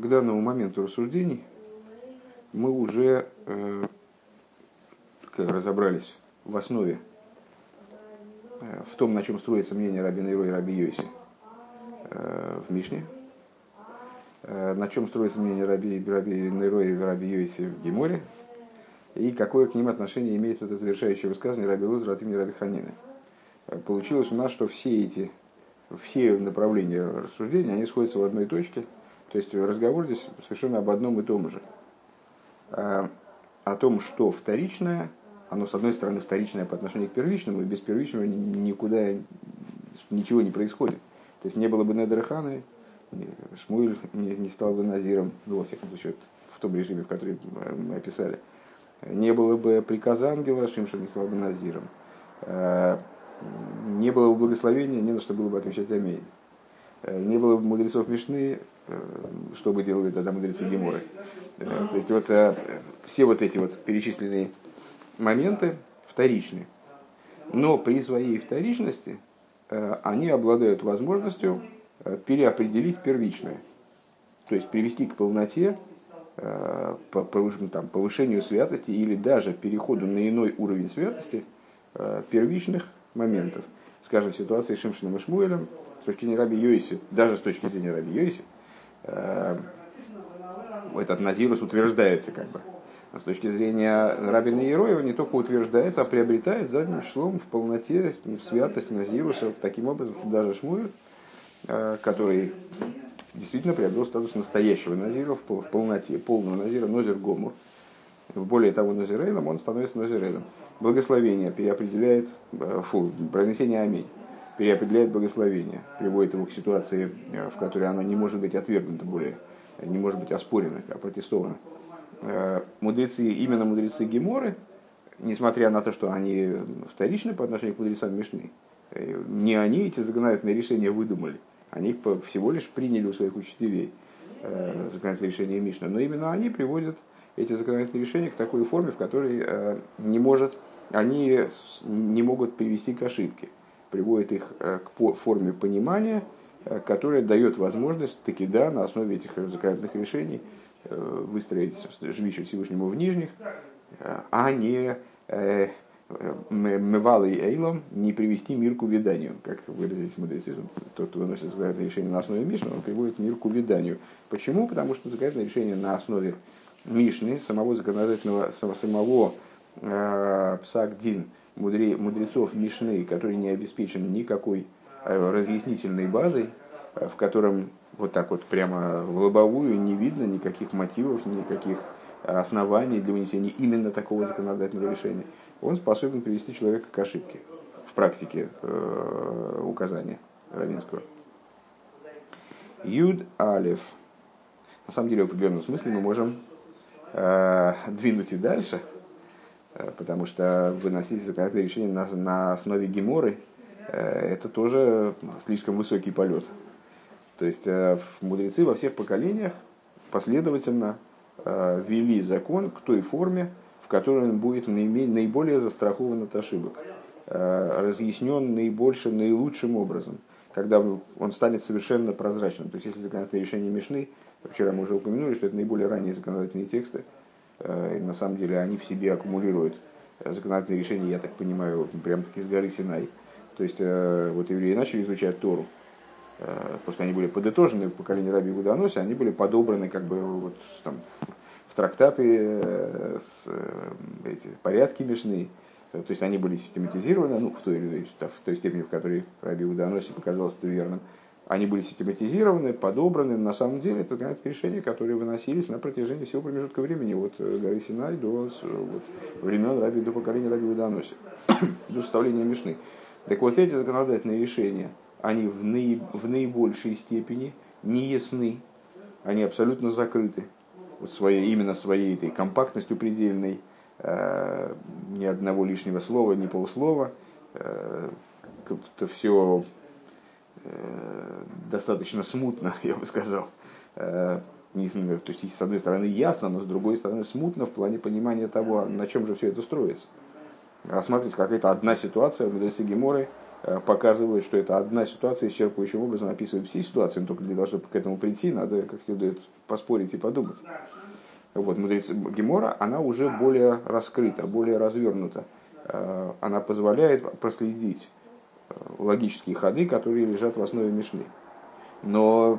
к данному моменту рассуждений мы уже э, разобрались в основе, э, в том, на чем строится мнение Раби Нейро и Раби Йоси э, в Мишне, э, на чем строится мнение Раби, Раби Нейро и Раби Йоси в Геморе, и какое к ним отношение имеет это завершающее высказывание Раби Лузра от имени Раби Ханины. Э, получилось у нас, что все эти все направления рассуждения, они сходятся в одной точке – то есть разговор здесь совершенно об одном и том же. А, о том, что вторичное, оно с одной стороны вторичное по отношению к первичному, и без первичного никуда ничего не происходит. То есть не было бы Недерханы, Шмуэль не, стал бы Назиром, ну, во всяком случае, в том режиме, в который мы описали. Не было бы приказа ангела, Шимша не стал бы Назиром. А, не было бы благословения, не на что было бы отвечать Аминь. Не было бы мудрецов Мишны, Э, что бы делали тогда мудрецы Геморы. Э, то есть вот э, все вот эти вот перечисленные моменты вторичны. Но при своей вторичности они обладают возможностью переопределить первичное. То есть привести к полноте, там, повышению святости или даже переходу на иной уровень святости первичных моментов. Скажем, ситуации с Шимшином и Шмуэлем, с точки зрения Раби Йоиси, даже с точки зрения Раби Йоиси, Э, этот Назирус утверждается как бы. А с точки зрения Рабина Ероева не только утверждается, а приобретает задним числом в полноте святость Назируса. Таким образом, даже Шмуэль, э, который действительно приобрел статус настоящего Назира в полноте, полного Назира, Нозер Гомур. Более того, Нозирейном он становится Нозирейном. Благословение переопределяет, э, фу, произнесение Аминь переопределяет благословение, приводит его к ситуации, э, в которой оно не может быть отвергнуто более, не может быть оспорено, опротестовано. Э, мудрецы, именно мудрецы Геморы, несмотря на то, что они вторичны по отношению к мудрецам Мишны, э, не они эти законодательные решения выдумали, они всего лишь приняли у своих учителей законодательные решения Мишны, но именно они приводят эти законодательные решения к такой форме, в которой не может, они не могут привести к ошибке приводит их э, к форме понимания, э, которая дает возможность таки да, на основе этих законодательных решений э, выстроить жилище Всевышнему в нижних, а не мевалой эйлом не привести мир к увяданию, как выразились мудрецы. Тот, кто выносит законодательное решение на основе Мишны, он приводит мир к увяданию. Почему? Потому что законодательное решение на основе Мишны, самого законодательного, самого э, Псак-Дин, мудре, мудрецов Мишны, который не обеспечен никакой э, разъяснительной базой, э, в котором вот так вот прямо в лобовую не видно никаких мотивов, никаких оснований для вынесения именно такого законодательного решения, он способен привести человека к ошибке в практике э, указания равенского. Юд Алев. На самом деле, в определенном смысле мы можем э, двинуть и дальше – потому что выносить законодательное решение на, на основе геморы э, это тоже слишком высокий полет. То есть э, мудрецы во всех поколениях последовательно ввели закон к той форме, в которой он будет наиболее застрахован от ошибок, разъяснен наибольшим, наилучшим образом, когда он станет совершенно прозрачным. То есть если законодательное решение Мишны, вчера мы уже упомянули, что это наиболее ранние законодательные тексты, Э, на самом деле они в себе аккумулируют э, законодательные решения, я так понимаю, прямо таки с горы Синай. То есть э, вот евреи начали изучать Тору, просто они были подытожены в поколении Раби Гуданоси, они были подобраны как бы вот там в трактаты, с, эти, порядки мешные. То есть они были систематизированы, ну, в той, в той степени, в которой Раби Уданоси показалось это верным они были систематизированы, подобраны. На самом деле это знаете, решения, которые выносились на протяжении всего промежутка времени, от э, горы Синай до вот, времен Раби, до поколения Раби Уданоси, до составления Мишны. Так вот эти законодательные решения, они в, наи, в наибольшей степени не ясны, они абсолютно закрыты. Вот своей, именно своей этой компактностью предельной, э, ни одного лишнего слова, ни полуслова, э, как-то все достаточно смутно, я бы сказал. Э, то есть, с одной стороны, ясно, но с другой стороны, смутно в плане понимания того, на чем же все это строится. Рассматривать какая-то одна ситуация в мудреце Геморы показывают, что это одна ситуация, исчерпывающим образом описывает все ситуации, но только для того, чтобы к этому прийти, надо как следует поспорить и подумать. Вот, мудрец Гемора, она уже более раскрыта, более развернута. Она позволяет проследить логические ходы, которые лежат в основе Мишны. Но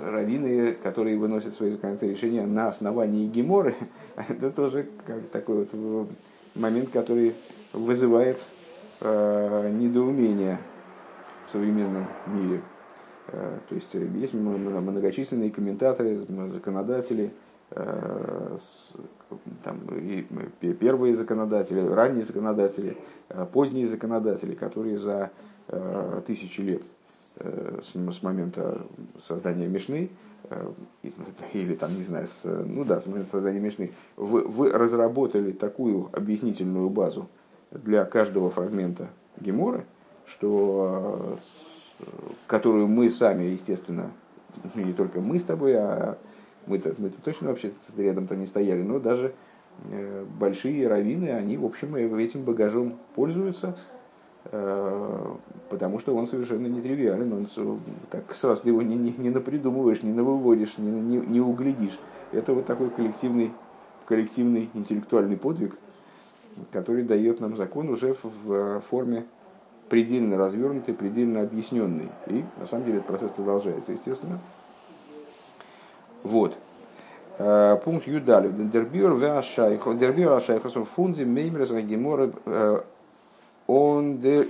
раввины, которые выносят свои законодательные решения на основании Геморы, это тоже как такой вот момент, который вызывает э, недоумение в современном мире. Э, то есть есть многочисленные комментаторы, законодатели, э, там, и первые законодатели, ранние законодатели, э, поздние законодатели, которые за э, тысячи лет Э, с, с момента создания Мишны, э, или там, не знаю, с, ну да, с момента создания Мишны, вы, вы разработали такую объяснительную базу для каждого фрагмента Геморы, что, э, которую мы сами, естественно, не только мы с тобой, а мы-то, мы-то точно вообще рядом там не стояли, но даже большие раввины, они, в общем, этим багажом пользуются, Э, потому что он совершенно нетривиален, он так сразу его не, не, не напридумываешь, не навыводишь, не, не, не углядишь. Это вот такой коллективный, коллективный интеллектуальный подвиг, который дает нам закон уже в форме предельно развернутый, предельно объясненный. И на самом деле этот процесс продолжается, естественно. Вот. Э, пункт Юдалев. Дербюр веашайхо. Дербюр ашайхо. Фунди меймрес гемора э, он де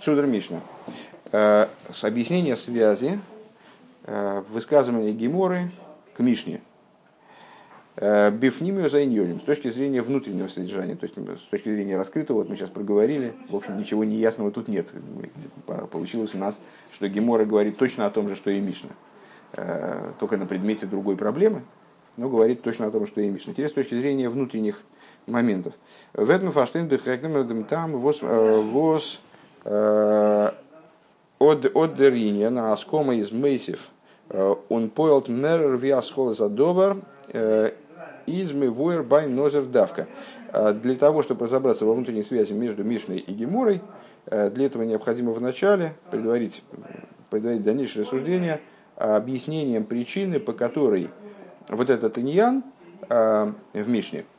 Судр Мишна. Э, с объяснения связи э, высказывания Геморы к Мишне. Э, Бифнимию за с точки зрения внутреннего содержания, то есть с точки зрения раскрытого, вот мы сейчас проговорили, в общем, ничего неясного тут нет. Получилось у нас, что Гемора говорит точно о том же, что и Мишна, только на предмете другой проблемы, но говорит точно о том, что и Мишна. Теперь с точки зрения внутренних моментов. В этом фаштейн дехекнем там воз воз от от деринья на аскома из мейсев он поэлт мер виасхол за добр из мевуэр бай нозер давка. Для того, чтобы разобраться во внутренней связи между Мишной и Гемурой, для этого необходимо вначале предварить, предварить дальнейшее рассуждение объяснением причины, по которой вот этот иньян в Мишне –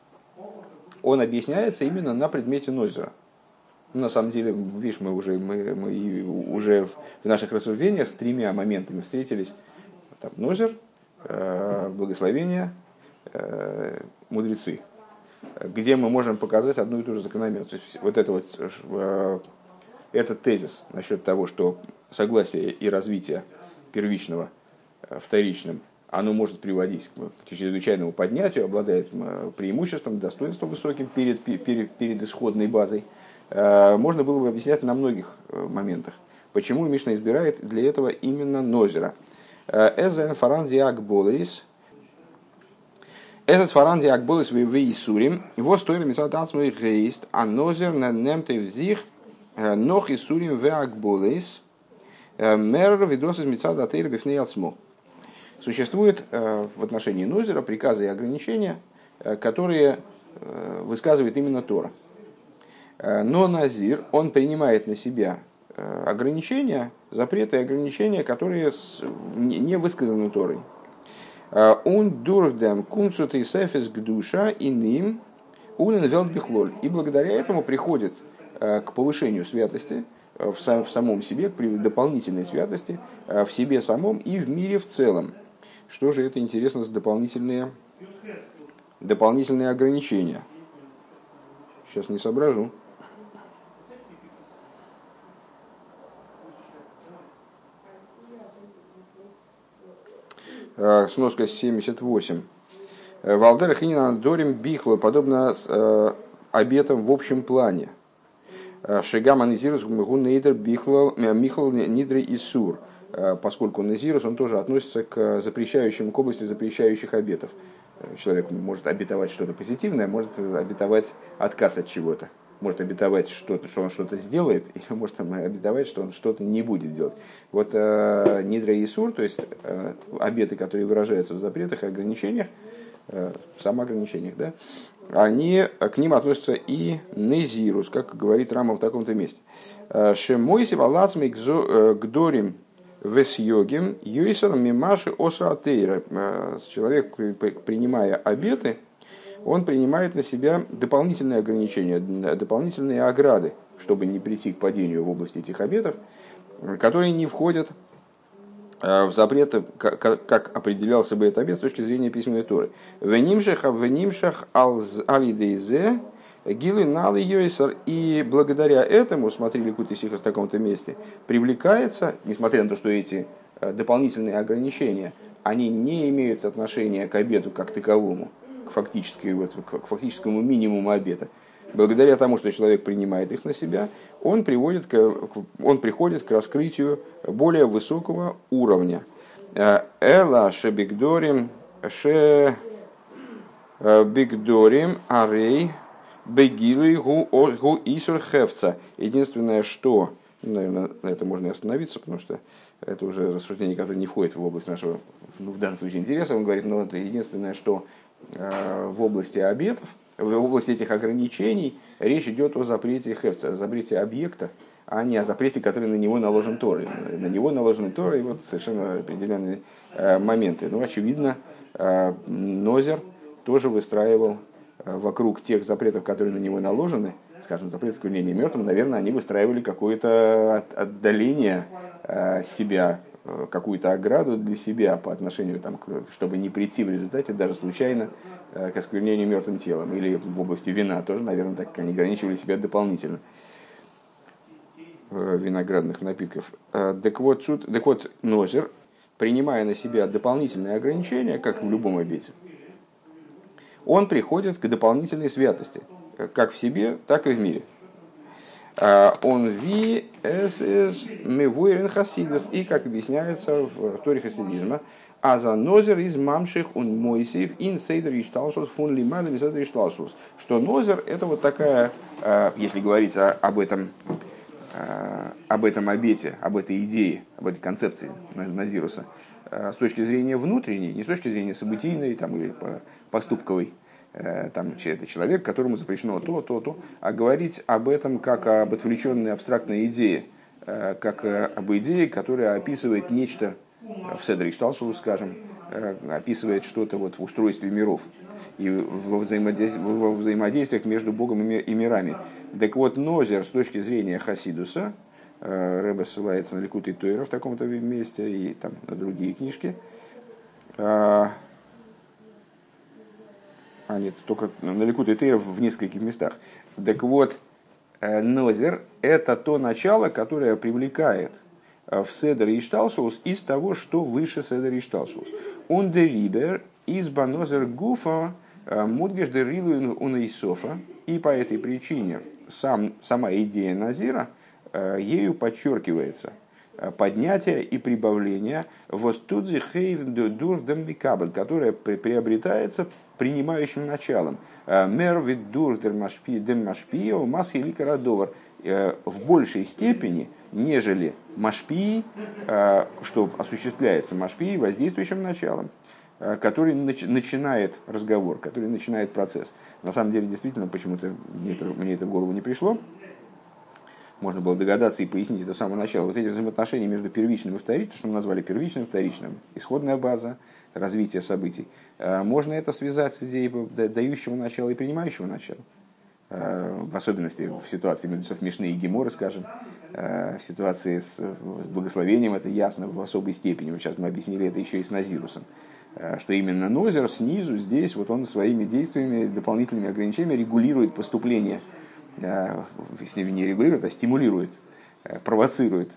он объясняется именно на предмете Нозера. Ну, на самом деле, видишь, мы уже, мы, мы уже в наших рассуждениях с тремя моментами встретились. Там, Нозер, э, благословение, э, мудрецы. Где мы можем показать одну и ту же закономерность. Вот это вот, э, этот тезис насчет того, что согласие и развитие первичного э, вторичным – оно может приводить к чрезвычайному поднятию, обладает преимуществом, достоинством высоким перед, перед, перед исходной базой. Э, можно было бы объяснять на многих э, моментах. Почему Мишна избирает для этого именно Нозера? Э, Эзен фаран диак болейс. Этот фаран диак болейс в Исурим. Его стоили мисад ацмой гейст, а Нозер на немте взих нох Исурим в акболейс. Мэр видос из бифней ацмо. Существует э, в отношении Нозера приказы и ограничения, э, которые э, высказывает именно Тора. Но Назир, он принимает на себя ограничения, запреты и ограничения, которые не высказаны Торой. Он дурдем кунцут и сефис к душа и ним унен велдбихлоль. И благодаря этому приходит к повышению святости в самом себе, к дополнительной святости в себе самом и в мире в целом. Что же это интересно за дополнительные, дополнительные ограничения? Сейчас не соображу. А, сноска 78. Валдер Хинина Дорим Бихло, подобно э, обетам в общем плане. А, Шигама Низирус Гунейдер Бихло Михло Нидри Исур. Э, поскольку Назирус, он тоже относится к запрещающим, к области запрещающих обетов. Э, человек может обетовать что-то позитивное, может обетовать отказ от чего-то. Может обетовать, что-то, что он что-то сделает, и может обетовать, что он что-то не будет делать. Вот э, Нидра и Сур, то есть э, обеты, которые выражаются в запретах и ограничениях, э, самоограничениях, да, они, к ним относятся и Незирус, как говорит Рама в таком-то месте. Шемойси валацмик гдорим весьогим юисар мимаши осратейра. Человек, принимая обеты, он принимает на себя дополнительные ограничения, дополнительные ограды, чтобы не прийти к падению в области этих обетов, которые не входят э, в запреты, как определялся бы этот обет с точки зрения письменной Торы. Венимшах, венимшах алидейзе, гилы налы йойсар. И благодаря этому, смотри Ликут Исиха в таком-то месте, привлекается, несмотря на то, что эти э, дополнительные ограничения, они не имеют отношения к обету как таковому, к, фактически, вот, к фактическому минимуму обета, благодаря тому, что человек принимает их на себя, он, приводит к, он приходит к раскрытию более высокого уровня. Э, Эла шебигдорим ше э, бигдорим арей бегилы гу гу исур хевца. Единственное, что, наверное, на это можно и остановиться, потому что это уже рассуждение, которое не входит в область нашего, ну, в данном случае, интереса. Он говорит, но это единственное, что э, в области обетов, в области этих ограничений речь идет о запрете хефца, о запрете объекта, а не о запрете, который на него наложен Торой. На него наложены Торы и вот совершенно определенные э, моменты. Ну, очевидно, э, Нозер тоже выстраивал вокруг тех запретов, которые на него наложены, скажем, запрет склонения мертвым, наверное, они выстраивали какое-то отдаление себя, какую-то ограду для себя по отношению, там, чтобы не прийти в результате даже случайно Э, к осквернению мертвым телом. Или в области вина тоже, наверное, так они ограничивали себя дополнительно э, виноградных напитков. Э, так вот, суд, так вот, Нозер, принимая на себя дополнительные ограничения, как в любом обете, он приходит к дополнительной святости, как в себе, так и в мире. Он ви эс мевуэрен хасидас, и, как объясняется в Торе хасидизма, а за нозер из мамших он мойсив ин сейдер ишталшус фун лимаду из сейдер ишталшус. Что нозер это вот такая, э, если говорить об этом, э, об этом обете, об этой идее, об этой концепции Назируса, с точки зрения внутренней, не с точки зрения событийной там, или поступковой, там, это человек, которому запрещено то, то, то, а говорить об этом как об отвлеченной абстрактной идее, как об идее, которая описывает нечто в Седре Шталшеву, скажем, э, описывает что-то вот в устройстве миров и во, взаимодействиях, во взаимодействиях между Богом и мирами. Так вот, Нозер с точки зрения Хасидуса, э, Рэбе ссылается на Ликут и Тойра в таком-то месте и там на другие книжки. А, а нет, только на Ликут и Тойра в нескольких местах. Так вот, э, Нозер – это то начало, которое привлекает – в Седер и Шталшус из того, что выше Седер и Шталшус. Ундерибер из Банозер Гуфа э, Мудгеш Дерилу Унайсофа. И по этой причине сам, сама идея Назира э, ею подчеркивается э, поднятие и прибавление востудзи хейв дур дембикабль, которое приобретается принимающим началом. Мер вид дур демашпио масхи ликарадовар в большей степени – нежели машпии, э, что осуществляется машпии воздействующим началом, э, который начинает разговор, который начинает процесс. На самом деле, действительно, почему-то мне это, мне это в голову не пришло. Можно было догадаться и пояснить это с самого начала. Вот эти взаимоотношения между первичным и вторичным, что мы назвали первичным и вторичным, исходная база, развития событий. Э, можно это связать с идеей дающего начала и принимающего начала. В особенности в ситуации между Мишны и Геморы, скажем, Э, в ситуации с, с благословением это ясно в особой степени. Вот сейчас мы объяснили это еще и с Назирусом. Э, что именно Нозер снизу, здесь, вот он своими действиями, дополнительными ограничениями регулирует поступление, э, если не регулирует, а стимулирует, провоцирует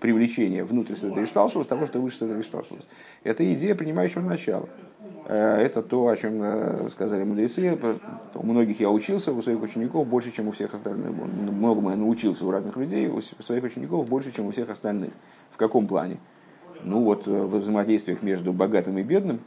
привлечение внутрь Садришталшус того, что выше Садришталшус. Это идея принимающего начала. Э, это то, о чем э, сказали мудрецы. У многих я учился, у своих учеников больше, чем у всех остальных. Многому я научился у разных людей, у своих учеников больше, чем у всех остальных. В каком плане? Ну вот э, в взаимодействиях между богатым и бедным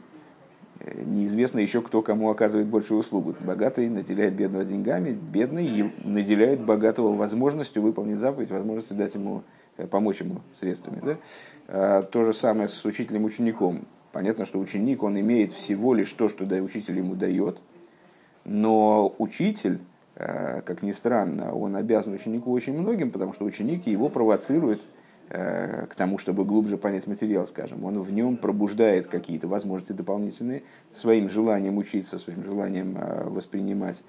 неизвестно еще, кто кому оказывает большую услугу. Богатый наделяет бедного деньгами, бедный наделяет богатого возможностью выполнить заповедь, возможностью дать ему, помочь ему средствами. Да? То же самое с учителем-учеником Понятно, что ученик, он имеет всего лишь то, что учитель ему дает, Но учитель, как ни странно, он обязан ученику очень многим, потому что ученик его провоцирует к тому, чтобы глубже понять материал, скажем. Он в нем пробуждает какие-то возможности дополнительные своим желанием учиться, своим желанием воспринимать,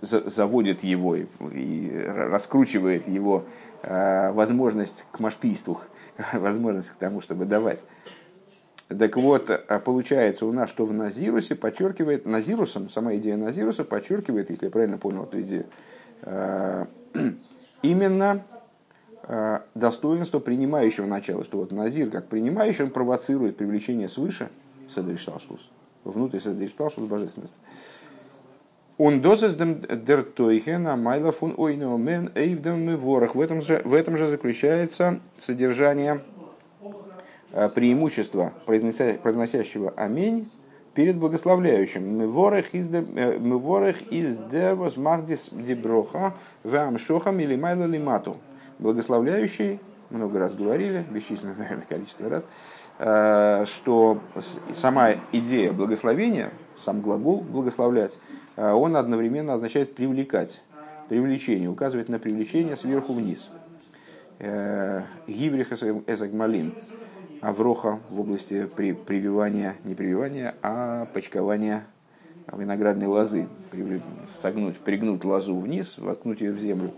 заводит его и раскручивает его возможность к машпийству, возможность к тому, чтобы давать. Так вот, получается у нас, что в Назирусе подчеркивает, Назирусом, сама идея Назируса подчеркивает, если я правильно понял эту идею, э, именно э, достоинство принимающего начала, что вот Назир, как принимающий, он провоцирует привлечение свыше, Седришталшус, внутрь Седришталшус божественности. Он дозес дерктойхена майла фун ойномен эйвдем ворох. В этом же, в этом же заключается содержание Э, преимущество произносящего «Аминь» перед благословляющим. Меворех из э, девос мардис деброха вам шохам или майло лимату. Благословляющий, много раз говорили, бесчисленное, наверное, количество раз, э, что сама идея благословения, сам глагол благословлять, он одновременно означает привлекать, привлечение, указывает на привлечение сверху вниз. Гиврих эзагмалин – Авроха в области при, прививания, не прививания, а почкования виноградной лозы. Согнуть, пригнуть лозу вниз, воткнуть ее в землю.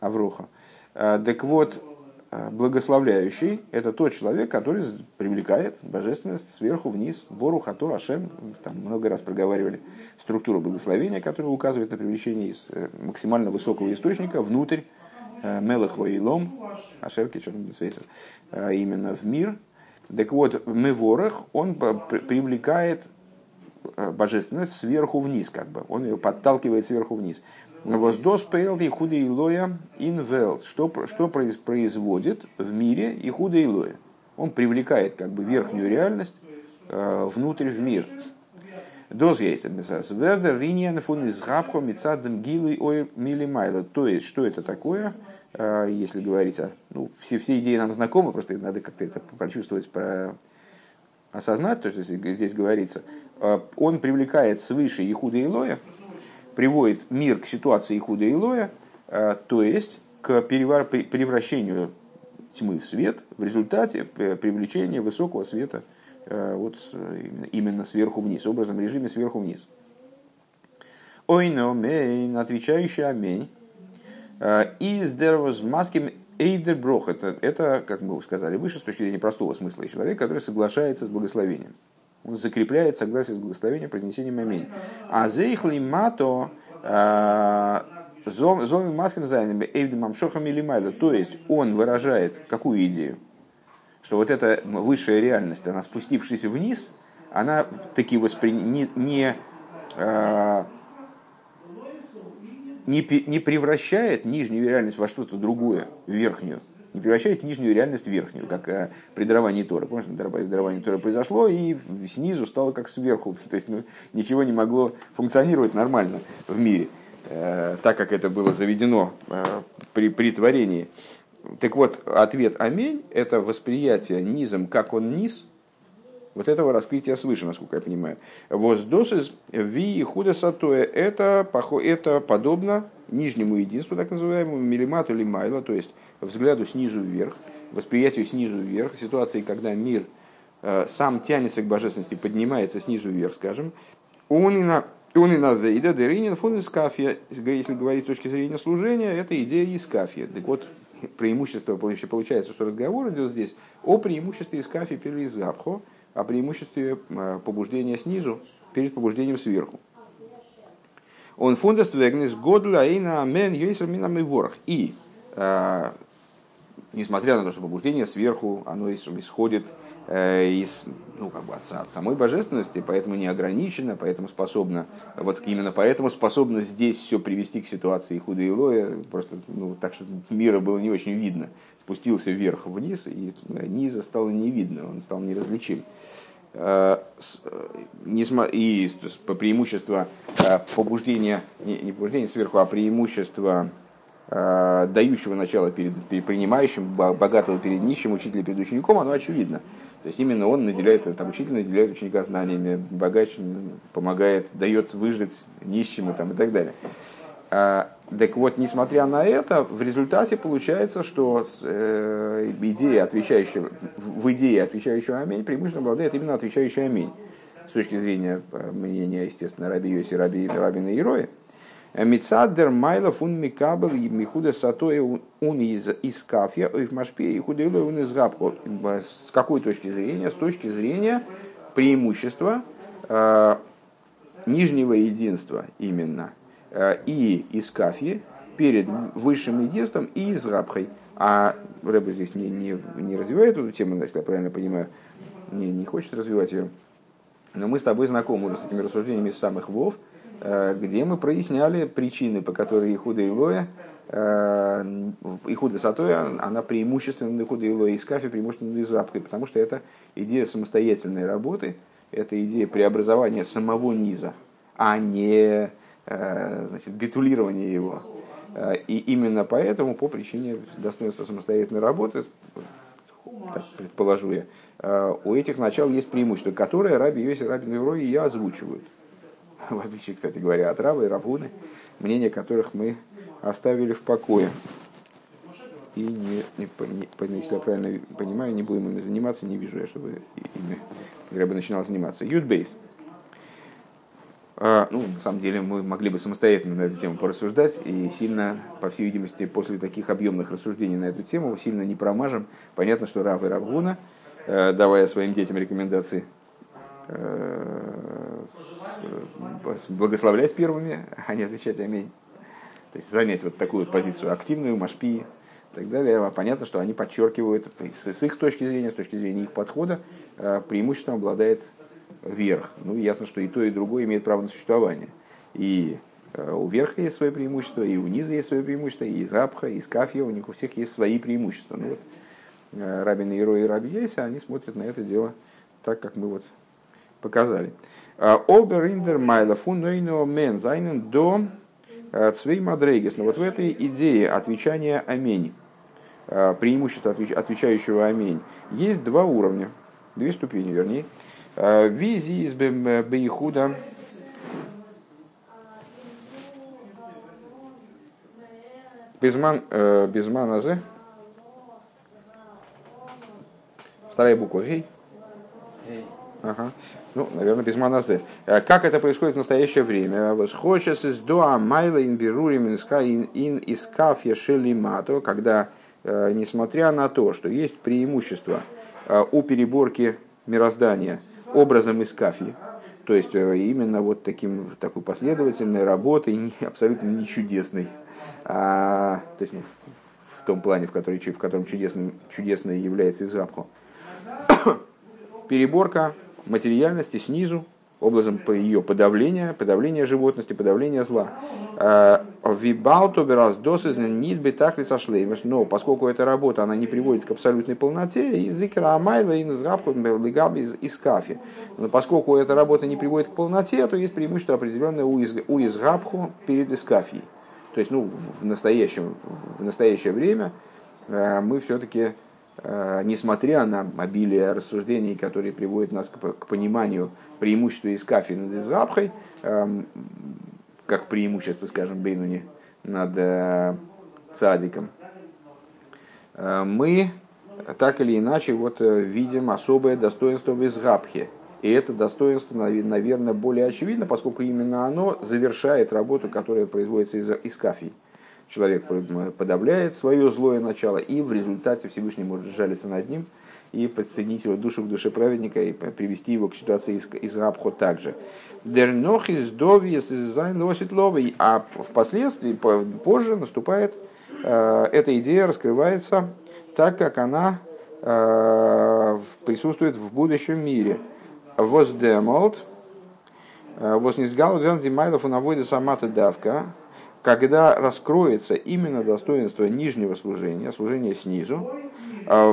Авроха. А, так вот, а, благословляющий – это тот человек, который привлекает божественность сверху вниз, Бору, Хату, Ашем, там много раз проговаривали структуру благословения, которая указывает на привлечение из э, максимально высокого источника внутрь Э, Мелехо и Лом, Ашерки, что там именно в мир. Так вот, Меворах, он привлекает э, божественность сверху вниз, как бы. Он ее подталкивает сверху вниз. Воздос пейл и худа илоя инвелт. Что, что производит в мире и худа илоя? Он привлекает как бы верхнюю реальность э, внутрь в мир. Доз есть Вердер Риниан фун из Габхо Мицадом Гилу ой Милимайла. То есть, что это такое, э, если говорить о... Ну, все, все идеи нам знакомы, просто надо как-то это прочувствовать, про осознать то, что здесь говорится. Э, он привлекает свыше Ихуда Илоя, приводит мир к ситуации Ихуда Илоя, э, то есть к превращению тьмы в свет в результате привлечения высокого света – Э, вот именно сверху вниз, образом режиме сверху вниз. Ой, но мейн, отвечающий амень. Э, из дервоз маским эйвдер. Это, это, как мы сказали выше, с точки зрения простого смысла, человек, который соглашается с благословением. Он закрепляет согласие с благословением произнесением амень. А зейхли мато э, зон маским зайнем эйвдер мамшохам или майла. То есть он выражает какую идею? что вот эта высшая реальность, она спустившись вниз, она таки воспри... не, не, э, не, не превращает нижнюю реальность во что-то другое, верхнюю. Не превращает нижнюю реальность в верхнюю, как э, при даровании Тора. Помните, дарование Тора произошло, и снизу стало как сверху. То есть ну, ничего не могло функционировать нормально в мире, э, так как это было заведено э, при, при творении. Так вот, ответ «Амень» – это восприятие низом, как он низ, вот этого раскрытия свыше, насколько я понимаю. Воздосис ви худа сатоя – это подобно нижнему единству, так называемому, милимату или майла, то есть взгляду снизу вверх, восприятию снизу вверх, ситуации, когда мир э, сам тянется к божественности, поднимается снизу вверх, скажем, он и на он и на вейда деринин фун из если говорить с точки зрения служения, это идея из кафия. Так вот, преимущество, получается, что разговор идет здесь о преимуществе из кафи перед запхо, о преимуществе э, побуждения снизу перед побуждением сверху. Он фундест вегнес годла и на мен йойсер минам и ворох. И, э, несмотря на то, что побуждение сверху, оно исходит Э, из, ну, как бы от, от самой божественности, поэтому не ограничено, поэтому способна, вот именно поэтому способна здесь все привести к ситуации худа и лоя, просто ну, так, что мира было не очень видно. Спустился вверх вниз, и низа стало не видно, он стал неразличим. Э, э, и по преимуществу побуждения, не побуждения сверху, а преимущество дающего начало перед, перед принимающим, богатого перед нищим, учителя перед учеником, оно очевидно. То есть именно он наделяет, там учитель наделяет ученика знаниями, богач помогает, дает выжить нищим и, там, и так далее. А, так вот, несмотря на это, в результате получается, что э, идея, отвечающая, в идее отвечающего аминь, преимущественно обладает именно отвечающий аминь. С точки зрения э, мнения, естественно, Раби Йоси, Раби Рабина и Роя. Мицаддер Майла фун Микабел и Михуда Сатоя он из из Кафья, и в Машпе и Худейло он из Габко. С какой точки зрения? С точки зрения преимущества э, нижнего единства именно э, и из Кафьи перед высшим единством и из Рабхой. А Рэбе здесь не, не, не развивает эту тему, если я правильно понимаю, не, не хочет развивать ее. Но мы с тобой знакомы уже с этими рассуждениями самых Вов, Э, где мы проясняли причины, по которой Ихуда Илоя, э, Ихуда Сатоя, она преимущественно Ихуда Илоя и Скафи преимущественно из Запхи, потому что это идея самостоятельной работы, это идея преобразования самого низа, а не э, значит, битулирования его. И именно поэтому, по причине достоинства самостоятельной работы, так предположу я, у этих начал есть преимущество, которое Раби Йоси, Раби Неврой и я озвучивают. в отличие, кстати говоря, от Рава и Равуны, мнения которых мы оставили в покое. И, не, не, не, если я правильно понимаю, не будем ими заниматься, не вижу я, чтобы ими я бы начинал заниматься. Ютбейс. А, ну, на самом деле, мы могли бы самостоятельно на эту тему порассуждать, и сильно, по всей видимости, после таких объемных рассуждений на эту тему, сильно не промажем. Понятно, что Рав и Равгуна, э, давая своим детям рекомендации, благословлять первыми, а не отвечать аминь. То есть занять вот такую позицию активную, машпи и так далее. А понятно, что они подчеркивают, с их точки зрения, с точки зрения их подхода, э, преимуществом обладает верх. Ну, ясно, что и то, и другое имеет право на существование. И э, у верха есть свои преимущества, и у низа есть свои преимущества, и из Апха, и из Кафья, у них у всех есть свои преимущества. Ну вот, Рабин Иро и Раби Ейса, они смотрят на это дело так, как мы вот показали. А, Обериндер майла фунойно мен зайнен до а, цвей мадрейгес. Но вот в этой идее отвечания амень, а, преимущество отвечающего амень, есть два уровня, две ступени, вернее. Визи из бейхуда Безман, э, безман Вторая буква Гей. Ага. Ну, наверное, без маназе. Э, как это происходит в настоящее время? Восхочес из доа майла инбирурим ин искафья шелимато, когда, э, несмотря на то, что есть преимущество э, у переборки мироздания образом искафьи, то есть именно вот таким, такой последовательной работой, абсолютно не чудесной, а, то есть ну, в том плане, в, который, в котором чудесным, чудесной является Изапху. Переборка материальности снизу, образом ее подавления, подавления животности, подавления зла. А, Вибалто бераз нит бетахли сошлеймес. Но поскольку эта работа она не приводит к абсолютной полноте, из зикра амайла и из кафи. Но поскольку эта работа не приводит к полноте, то есть преимущество определенное у изгабху перед искафией. То есть ну, в, настоящем, в настоящее время а, мы все-таки Э, несмотря на обилие рассуждений, которые приводят нас к пониманию преимущества из кафи над израбхой, эм, как преимущество, скажем, Бейнуни над э, цадиком, э, мы так или иначе вот видим особое достоинство в изгабхе. И это достоинство, наверное, более очевидно, поскольку именно оно завершает работу, которая производится из, из кафи человек подавляет свое злое начало, и в результате Всевышний может жалиться над ним и подсоединить его душу к душе праведника и привести его к ситуации из, из Рабхо также. Дернох из дови, если зайн носит ловый, а впоследствии, позже наступает, э, эта идея раскрывается так, как она э, присутствует в будущем мире. Воздемолт, э, вознизгал верн майлов у навода самата давка, когда раскроется именно достоинство нижнего служения, служения снизу, а,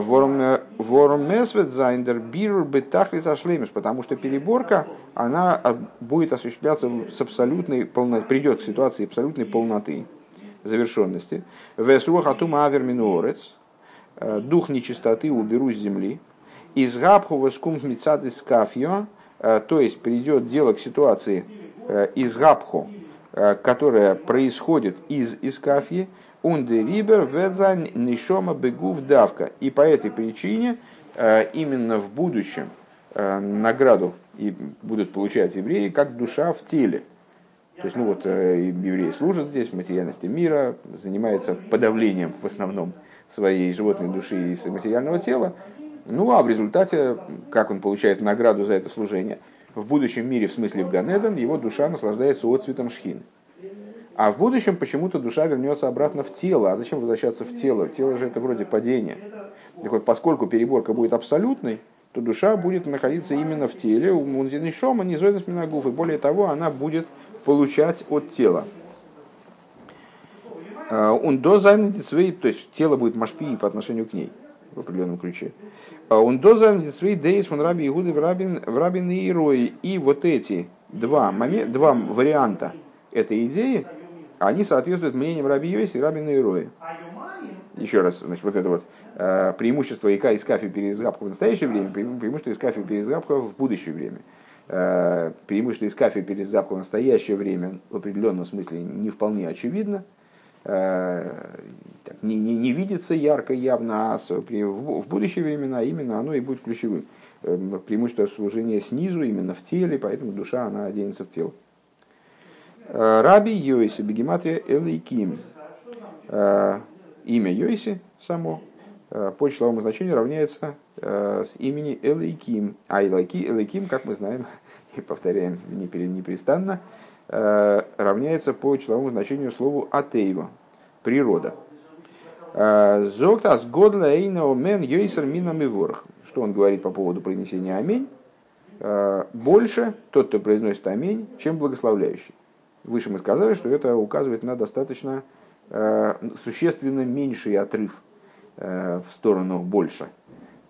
потому что переборка, она а, будет осуществляться с абсолютной полнотой, придет к ситуации абсолютной полноты, завершенности. Весруах атума аверминуорец, дух нечистоты уберу с земли, Из габху воскум мецад из кафьо, то есть придет дело к ситуации из габху, которая происходит из искафьи, унде рибер ведзан нишома бегув давка. И по этой причине именно в будущем награду и будут получать евреи как душа в теле. То есть, ну вот, евреи служат здесь материальности мира, занимается подавлением в основном своей животной души из материального тела. Ну а в результате, как он получает награду за это служение, в будущем мире, в смысле в Ганеден, его душа наслаждается отцветом шхин. А в будущем почему-то душа вернется обратно в тело. А зачем возвращаться в тело? Тело же это вроде падение. Так вот, поскольку переборка будет абсолютной, то душа будет находиться именно в теле, у Мундинишома, не Зойнас Минагуф, и более того, она будет получать от тела. Он до свои, то есть тело будет машпи по отношению к ней в определенном ключе. Он до свои дейс фон раби Игуды в рабин, и Ирои. И вот эти два, момент, два варианта этой идеи, они соответствуют мнениям раби Йоси и рабина Ирои. Еще раз, значит, вот это вот э, преимущество ика и скафи перезгабка в настоящее время, преимущество искафи перезгабка в будущее время. Э, преимущество искафи перезгабка в настоящее время в определенном смысле не вполне очевидно. Э, так, не, не, не видится ярко, явно, а в, в будущие времена именно оно и будет ключевым. Э, преимущество служения снизу, именно в теле, поэтому душа, она оденется в тело. Э, Раби Йоси, Бегематрия Элейким. Имя Йоси само по числовому значению равняется с имени Элейким. А Элейким, как мы знаем и повторяем непрестанно, Э, равняется по числовому значению слову атеева – природа. Э, Зоктас годла эйна мен йойсер минам и ворх. Что он говорит по поводу произнесения аминь? Э, больше тот, кто произносит аминь, чем благословляющий. Выше мы сказали, что это указывает на достаточно существенно меньший отрыв в сторону больше,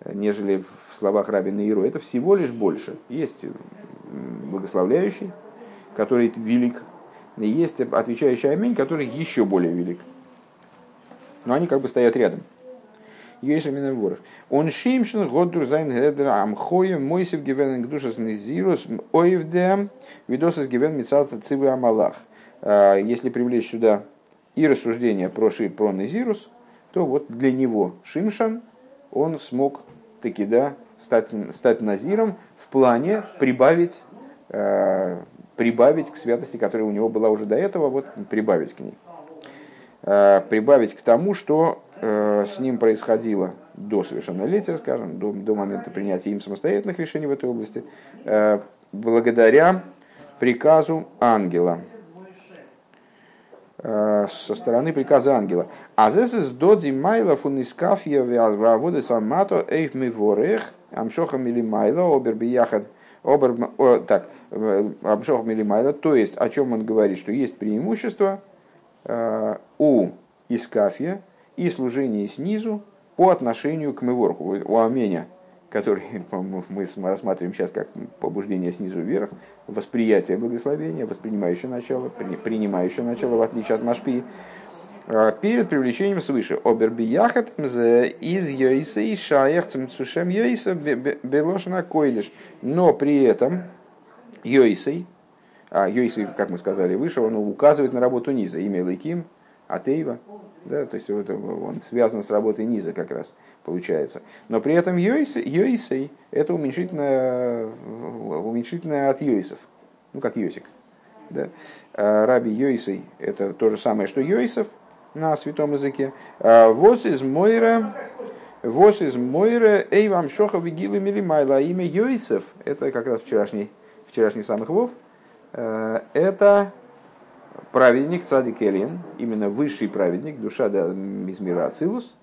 нежели в словах Рабина Иру. Это всего лишь больше. Есть благословляющий, который велик, и есть отвечающий аминь, который еще более велик. Но они как бы стоят рядом. Он шимшен годур зайн гедер амхоя мойсев гивен гдушас низирус оевдем видосас гивен мицалта цивы амалах. А, если привлечь сюда и рассуждение про, ши, про Низирус, то вот для него Шимшан, он смог таки да, стать, стать Назиром в плане прибавить а, прибавить к святости, которая у него была уже до этого, вот прибавить к ней. Э, прибавить к тому, что э, с ним происходило до совершеннолетия, скажем, до, до момента принятия им самостоятельных решений в этой области, э, благодаря приказу ангела со стороны приказа ангела. А здесь доди майла фун искафья ваводы самато эйф ми ворех амшохам или майла обер бияхад обер так Абшох Милимайла, то есть о чем он говорит, что есть преимущество э, у Искафия и служения снизу по отношению к Меворку, у Аменя, который мы рассматриваем сейчас как побуждение снизу вверх, восприятие благословения, воспринимающее начало, принимающее начало, в отличие от Машпи, э, перед привлечением свыше. Оберби яхат из йойса и шаях цушем йойса белошна койлиш. Но при этом Йойсей, а Йойсей, как мы сказали выше, он указывает на работу низа, имя Лейким, Атеева, да, то есть вот он связан с работой низа как раз получается. Но при этом Йойсей это уменьшительное, уменьшительное от Йойсов, ну как Йосик. Да? А Раби Йойсей это то же самое, что Йойсов на святом языке. А Вос из Мойра, Вос из Мойра, Эй вам шоха вигилы милимайла. Имя Йойсов, это как раз вчерашний вчерашний самых вов, э, это праведник Цадик Элин, именно высший праведник, душа из мира Ацилус.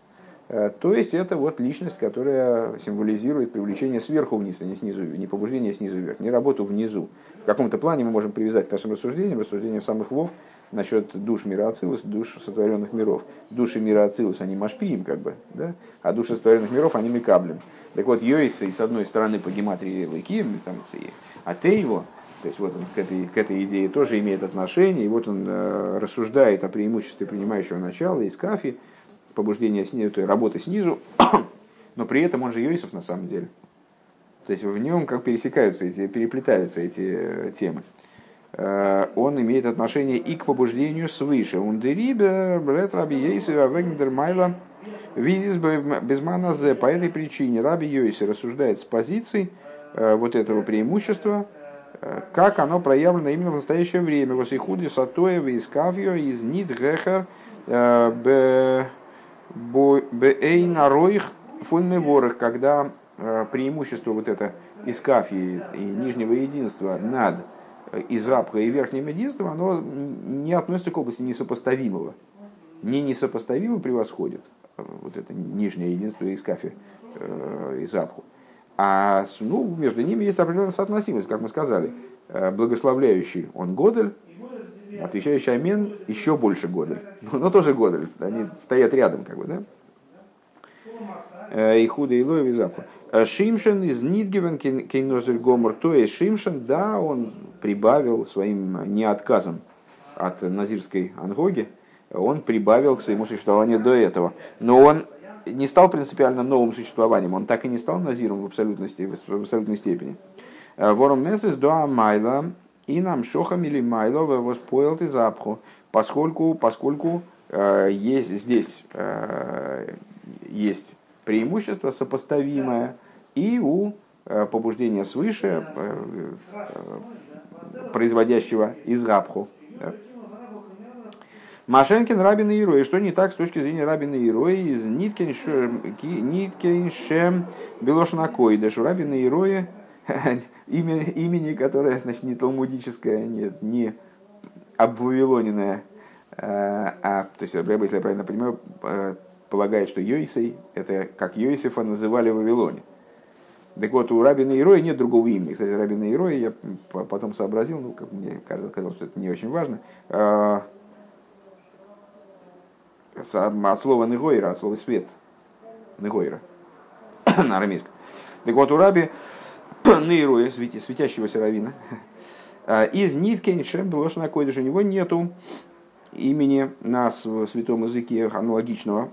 Э, то есть это вот личность, которая символизирует привлечение сверху вниз, а не снизу, не побуждение снизу вверх, не работу внизу. В каком-то плане мы можем привязать к нашим рассуждениям, рассуждениям самых вов, насчет душ мира Ацилус, душ сотворенных миров. Души мира Ацилус, они машпием, как бы, да? а души сотворенных миров, они микаблем. Так вот, Йойса, с одной стороны, по гематрии Лыкием, там, а ты его, то есть вот он к этой, к этой идее тоже имеет отношение, и вот он э, рассуждает о преимуществе принимающего начала из кафи, побуждения снизу, той работы снизу, но при этом он же Йосиф на самом деле. То есть в нем как пересекаются эти, переплетаются эти э, темы. Э, он имеет отношение и к побуждению свыше. Он дерибе, бред раби Ейсева, вегндер майла, визис безманазе. По этой причине раби Йойси рассуждает с позиции э, вот этого преимущества, как оно проявлено именно в настоящее время. Восихуди сатоева из кавио из нид гехер бейна роих фун когда преимущество вот это из кафии и нижнего единства над израбха и верхним единством, оно не относится к области несопоставимого. Не несопоставимо превосходит вот это нижнее единство из кафи, э, израбху. А ну, между ними есть определенная соотносимость, как мы сказали. Э, благословляющий он Годель, отвечающий Амен еще больше Годель. Но, но тоже Годель. Они стоят рядом, как бы, да? Э, и худо и лоев и запах. Шимшен из Нидгивен Кейнозель Гомор, то есть Шимшен, да, он прибавил своим неотказом от назирской ангоги, он прибавил к своему существованию до этого. Но он не стал принципиально новым существованием, он так и не стал назиром в, абсолютности, в абсолютной степени. Э, Вором месяц до майла и нам шохам или майло воспоил ты запху, поскольку, поскольку э, есть здесь э, есть преимущество сопоставимое и у э, побуждения свыше, э, э, производящего из рабху. Машенкин Рабин и Ирой. Что не так с точки зрения Рабина и Ирои из Ниткиншем Белошина Койдеш. У Рабина и Ирои имя, имени, которое значит, не талмудическое, нет, не обвавилоненное, а, то есть, если я правильно понимаю, полагает, что Йойсей – это как Йосифа называли в Вавилоне. Так вот, у Рабина Ироя нет другого имени. Кстати, Рабина Ироя я потом сообразил, ну, как мне кажется, казалось, что это не очень важно. А, от слова Негойра, от слова свет. Негойра. На арамейском. Так вот, у Раби Нейроя, светящегося равина, а, из Ниткин Шем Белошна Койдыш, у него нету имени на святом языке аналогичного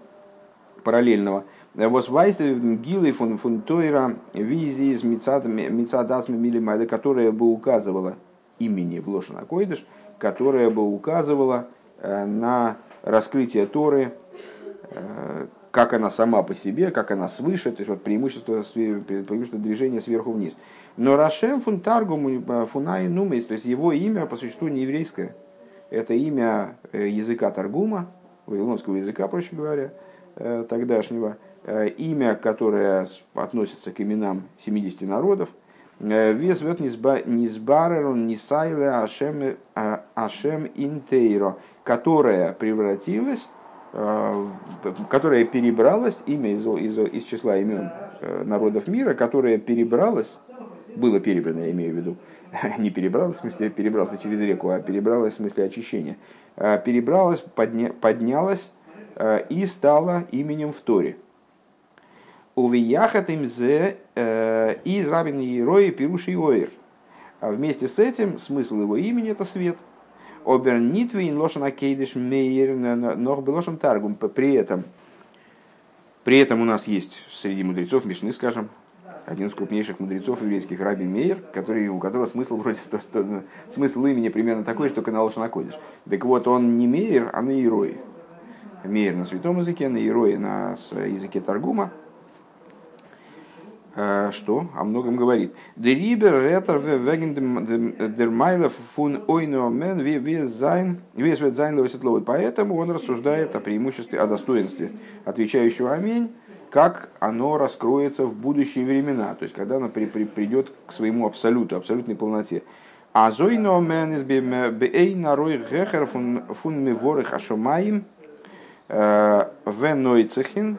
параллельного. Восвайсты гилы фун фунтойра визи из мицадасми милимайда, которая бы указывала имени в Лошана Койдыш, которая бы указывала э, на раскрытие Торы, э, как она сама по себе, как она свыше, то есть вот преимущество, преимущество движения сверху вниз. Но Рашем фунтаргум э, фунай нумейс, то есть его имя по существу не еврейское. Это имя языка Таргума, вавилонского языка, проще говоря, Э, тогдашнего, э, имя, которое относится к именам 70 народов, э, Вес вет низбарерон нисайле ашем, ашем интейро, которая превратилась, которая перебралась, имя из, из, из числа имен народов мира, которая перебралась, было перебрано, я имею в виду, не перебралась, в смысле перебрался через реку, а перебралась в смысле очищения, перебралась, подня, поднялась Э, и стала именем в Торе. Увияхат им зе э, из рабин Ерои Пируши Оир. А вместе с этим смысл его имени это свет. Обер нитвин лошана кейдиш мейер нох белошан таргум. При этом, при этом у нас есть среди мудрецов Мишны, скажем, один из крупнейших мудрецов еврейских, Раби Мейер, который, у которого смысл вроде то, что, смысл имени примерно такой, что только на Лошана Так вот, он не Мейер, а Нейрой. Мейер на святом языке, на Ирои на языке Таргума, что о многом говорит. Дерибер ретер веген дермайлов фун ойно мен вес зайн вес вет зайн ловесетловый. Поэтому он рассуждает о преимуществе, о достоинстве отвечающего аминь, как оно раскроется в будущие времена, то есть когда оно при, при, придет к своему абсолюту, абсолютной полноте. А зойно мен из бей нарой гехер фун миворых ашомаим – Э, Венойцехин,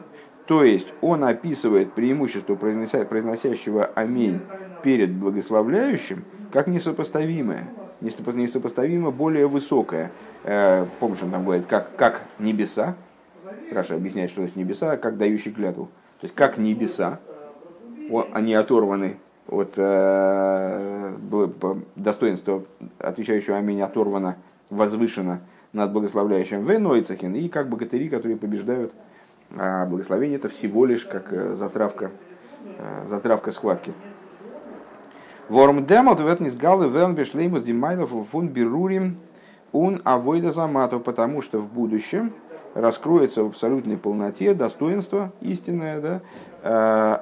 то есть он описывает преимущество произносящего аминь перед благословляющим как несопоставимое, несопоставимо более высокое. Э, помнишь, он там говорит, как, как небеса, Раша объясняет, что это небеса, как дающий клятву. То есть как небеса, они оторваны от э, достоинства отвечающего аминь оторвано, возвышено над благословляющим Венойцахин и как богатыри, которые побеждают. А благословение это всего лишь как э, затравка, э, затравка схватки. Ворм демот вет низгалы вен бешлеймус димайлов фун берурим ун авойда замату, потому что в будущем раскроется в абсолютной полноте достоинство истинное да, э,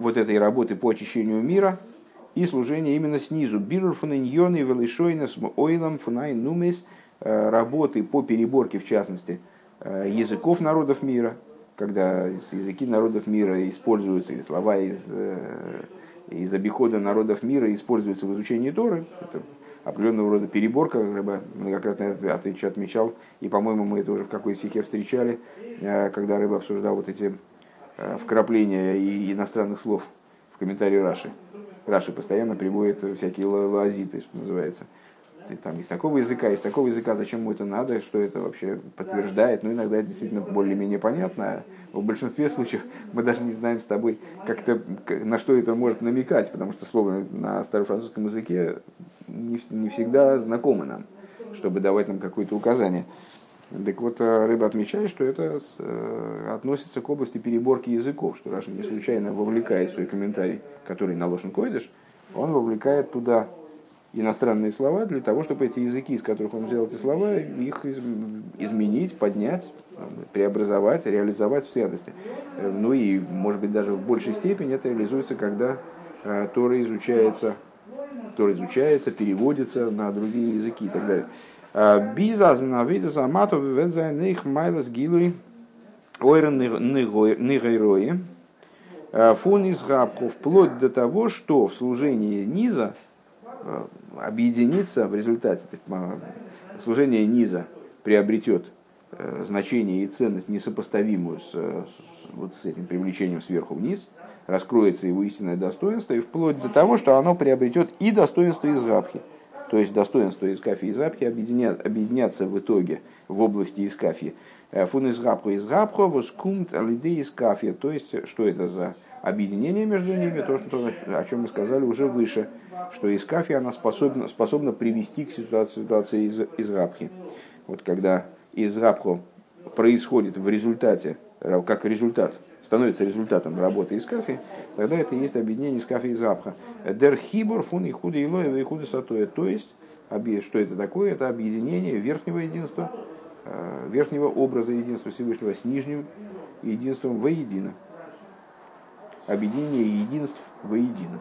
вот этой работы по очищению мира и служения именно снизу. Бирур фуниньоны велишойна с ойлом фунай нумес э, работы по переборке, в частности, языков народов мира, когда языки народов мира используются, или слова из, из обихода народов мира используются в изучении Торы, это определенного рода переборка, Рыба многократно отвечал, отмечал, и, по-моему, мы это уже в какой-то стихе встречали, когда Рыба обсуждал вот эти Э, вкрапления и иностранных слов в комментарии Раши. Раши постоянно приводит всякие лазиты, что называется. Там из такого языка, из такого языка, зачем ему это надо, что это вообще подтверждает. Ну, иногда это действительно более-менее понятно. В большинстве случаев мы даже не знаем с тобой, как это, на что это может намекать, потому что слово на старофранцузском языке не, не всегда знакомо нам, чтобы давать нам какое-то указание. Так вот, э, рыба отмечает, что это э, относится к области переборки языков, что Раша не случайно вовлекает свой комментарий, который на Лошен Койдыш, он вовлекает туда иностранные слова для того, чтобы эти языки, из которых он взял эти слова, их изменить, поднять, преобразовать, реализовать в святости. Э, ну и, может быть, даже в большей степени это реализуется, когда Тора изучается, Тора изучается, переводится на другие языки и так далее. Биза знавида замату ведзай них майлас гилуй ойрен нигайрои. Фон из вплоть до того, что в служении низа объединится в результате, служение низа приобретет значение и ценность несопоставимую с, с, вот с этим привлечением сверху вниз, раскроется его истинное достоинство, и вплоть до того, что оно приобретет и достоинство из габхи то есть достоинства из кафи и запхи объединят, объединятся в итоге в области из кафи. Э, фун из гапхо из гапхо, воскумт алиды из кафи. То есть, что это за объединение между ними, то, что, о чем мы сказали уже выше, что из кафи она способна, способна привести к ситуации, ситуации из, из гапхи. Вот когда из гапхо происходит в результате, как результат становится результатом работы из кафи, тогда это и есть объединение из кафи и запха. Дер хибор фун и худа илоева и худа сатоя. То есть, что это такое? Это объединение верхнего единства, э, верхнего образа единства Всевышнего с нижним единством воедино. Объединение единств воедино.